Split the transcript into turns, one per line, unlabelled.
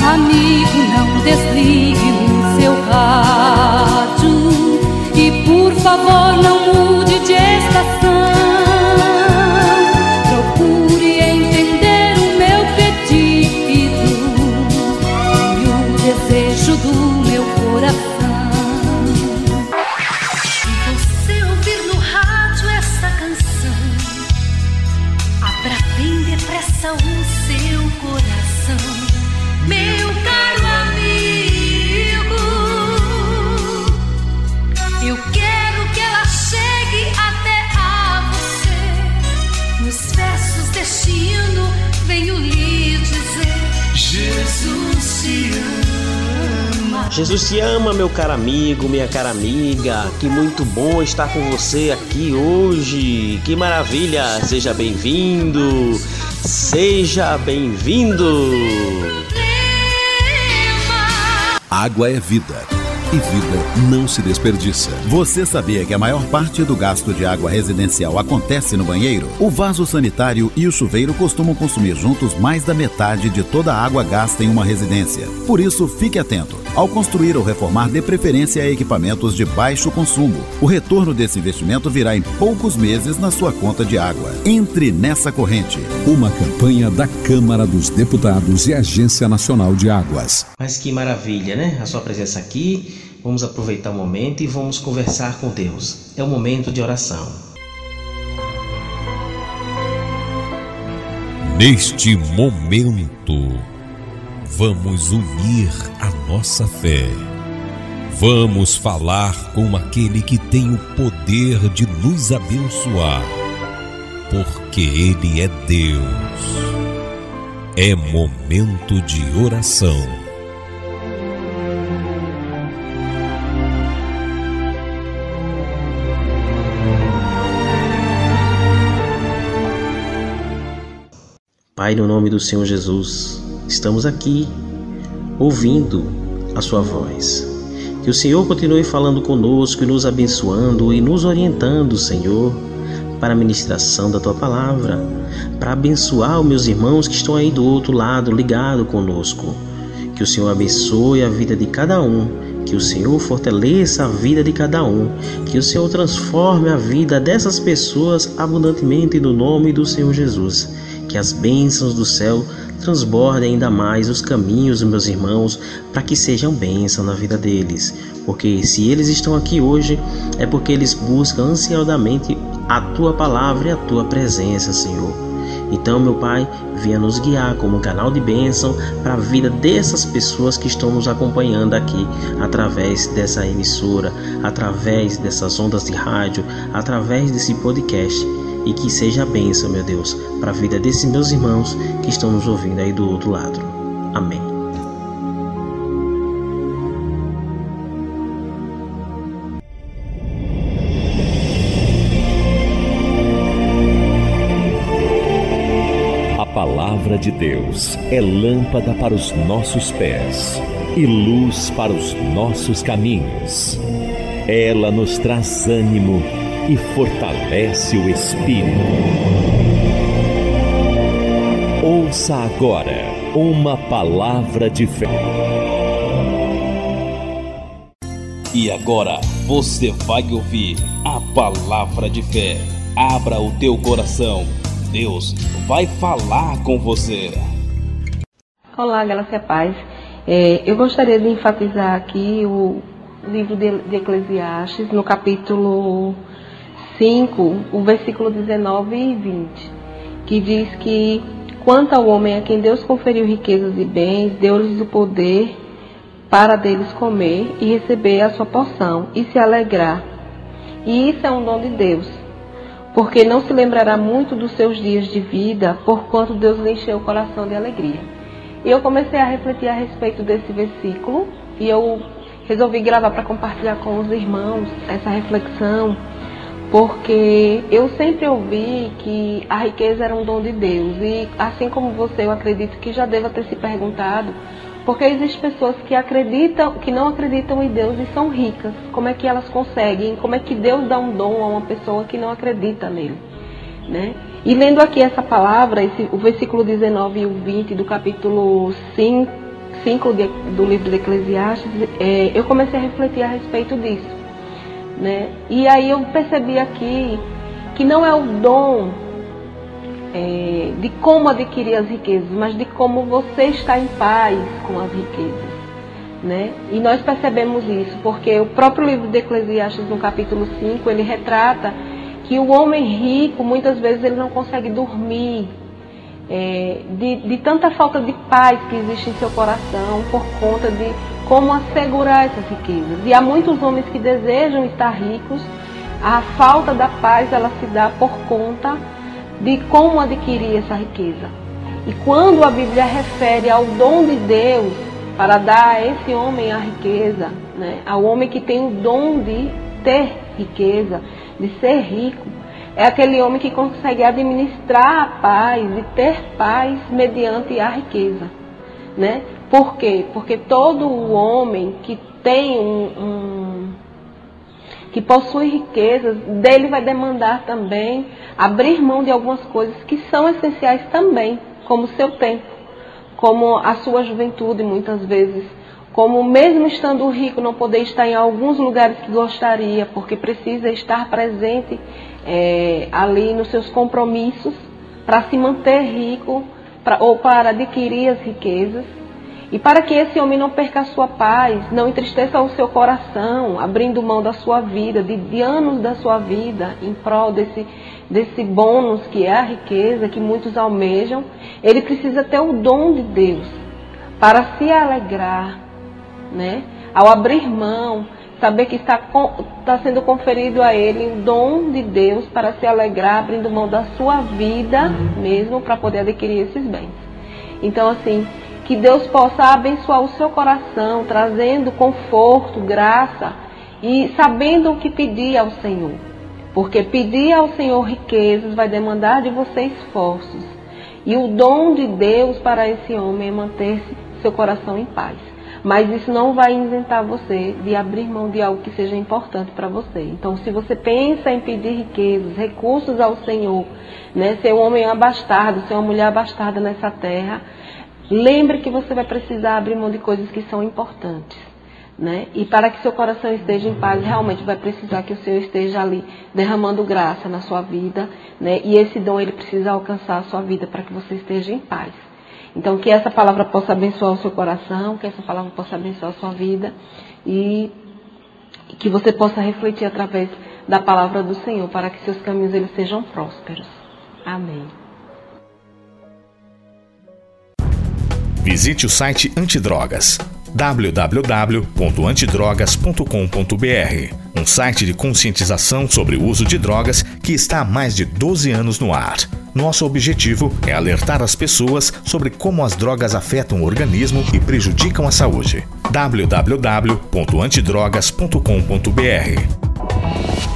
Amigo, não desligue o seu rádio e por favor não
bem depressa o seu coração, meu caro amigo. Eu quero que ela chegue até a você. Nos versos deste hino, venho lhe dizer: Jesus te ama.
Jesus te ama, meu caro amigo, minha cara amiga. Que muito bom estar com você aqui hoje. Que maravilha! Seja bem-vindo. Seja bem-vindo.
Água é vida. E vida não se desperdiça. Você sabia que a maior parte do gasto de água residencial acontece no banheiro? O vaso sanitário e o chuveiro costumam consumir juntos mais da metade de toda a água gasta em uma residência. Por isso, fique atento. Ao construir ou reformar, dê preferência a equipamentos de baixo consumo. O retorno desse investimento virá em poucos meses na sua conta de água. Entre nessa corrente.
Uma campanha da Câmara dos Deputados e Agência Nacional de Águas.
Mas que maravilha, né? A sua presença aqui. Vamos aproveitar o momento e vamos conversar com Deus. É o momento de oração.
Neste momento, vamos unir a nossa fé. Vamos falar com aquele que tem o poder de nos abençoar, porque Ele é Deus. É momento de oração.
Pai, no nome do Senhor Jesus, estamos aqui ouvindo a Sua voz. Que o Senhor continue falando conosco e nos abençoando e nos orientando, Senhor, para a ministração da Tua palavra, para abençoar os meus irmãos que estão aí do outro lado, ligado conosco. Que o Senhor abençoe a vida de cada um, que o Senhor fortaleça a vida de cada um, que o Senhor transforme a vida dessas pessoas abundantemente no nome do Senhor Jesus que as bênçãos do céu transbordem ainda mais os caminhos dos meus irmãos para que sejam bênção na vida deles. Porque se eles estão aqui hoje, é porque eles buscam ansiosamente a tua palavra e a tua presença, Senhor. Então, meu Pai, venha nos guiar como um canal de bênção para a vida dessas pessoas que estão nos acompanhando aqui através dessa emissora, através dessas ondas de rádio, através desse podcast e que seja a bênção, meu Deus, para a vida desses meus irmãos que estão nos ouvindo aí do outro lado. Amém.
A palavra de Deus é lâmpada para os nossos pés e luz para os nossos caminhos. Ela nos traz ânimo e fortalece o espírito. Ouça agora uma palavra de fé.
E agora você vai ouvir a palavra de fé. Abra o teu coração. Deus vai falar com você.
Olá, Graça e Paz. É, eu gostaria de enfatizar aqui o livro de, de Eclesiastes, no capítulo 5, o versículo 19 e 20, que diz que quanto ao homem a quem Deus conferiu riquezas e bens, deu-lhes o poder para deles comer e receber a sua porção e se alegrar. E isso é um dom de Deus, porque não se lembrará muito dos seus dias de vida, porquanto Deus lhe encheu o coração de alegria. E eu comecei a refletir a respeito desse versículo e eu resolvi gravar para compartilhar com os irmãos essa reflexão porque eu sempre ouvi que a riqueza era um dom de Deus e assim como você, eu acredito que já deva ter se perguntado, porque existem pessoas que acreditam, que não acreditam em Deus e são ricas. Como é que elas conseguem? Como é que Deus dá um dom a uma pessoa que não acredita nele, né? E lendo aqui essa palavra, esse, o versículo 19 e o 20 do capítulo 5, 5 de, do livro de Eclesiastes, é, eu comecei a refletir a respeito disso. Né? E aí eu percebi aqui que não é o dom é, de como adquirir as riquezas, mas de como você está em paz com as riquezas. Né? E nós percebemos isso, porque o próprio livro de Eclesiastes, no capítulo 5, ele retrata que o homem rico, muitas vezes, ele não consegue dormir, é, de, de, tanta falta de paz que existe em seu coração por conta de como assegurar essas riquezas. E há muitos homens que desejam estar ricos, a falta da paz ela se dá por conta de como adquirir essa riqueza. E quando a Bíblia refere ao dom de Deus para dar a esse homem a riqueza, né, ao homem que tem o dom de ter riqueza, de ser rico, é aquele homem que consegue administrar a paz e ter paz mediante a riqueza. Né? Por quê? Porque todo homem que tem um, um que possui riquezas, dele vai demandar também abrir mão de algumas coisas que são essenciais também, como o seu tempo, como a sua juventude, muitas vezes, como mesmo estando rico não poder estar em alguns lugares que gostaria, porque precisa estar presente é, ali nos seus compromissos para se manter rico pra, ou para adquirir as riquezas. E para que esse homem não perca a sua paz, não entristeça o seu coração, abrindo mão da sua vida, de, de anos da sua vida, em prol desse, desse bônus que é a riqueza, que muitos almejam, ele precisa ter o dom de Deus para se alegrar, né? Ao abrir mão, saber que está, está sendo conferido a ele o dom de Deus para se alegrar, abrindo mão da sua vida mesmo para poder adquirir esses bens. Então, assim, que Deus possa abençoar o seu coração, trazendo conforto, graça e sabendo o que pedir ao Senhor. Porque pedir ao Senhor riquezas vai demandar de você esforços. E o dom de Deus para esse homem é manter-se seu coração em paz. Mas isso não vai isentar você de abrir mão de algo que seja importante para você. Então, se você pensa em pedir riquezas, recursos ao Senhor, né, ser um homem abastado, ser uma mulher abastada nessa terra, Lembre que você vai precisar abrir mão de coisas que são importantes. Né? E para que seu coração esteja em paz, realmente vai precisar que o Senhor esteja ali derramando graça na sua vida, né? E esse dom ele precisa alcançar a sua vida para que você esteja em paz. Então que essa palavra possa abençoar o seu coração, que essa palavra possa abençoar a sua vida e que você possa refletir através da palavra do Senhor para que seus caminhos eles sejam prósperos. Amém.
Visite o site Antidrogas www.antidrogas.com.br, um site de conscientização sobre o uso de drogas que está há mais de 12 anos no ar. Nosso objetivo é alertar as pessoas sobre como as drogas afetam o organismo e prejudicam a saúde. www.antidrogas.com.br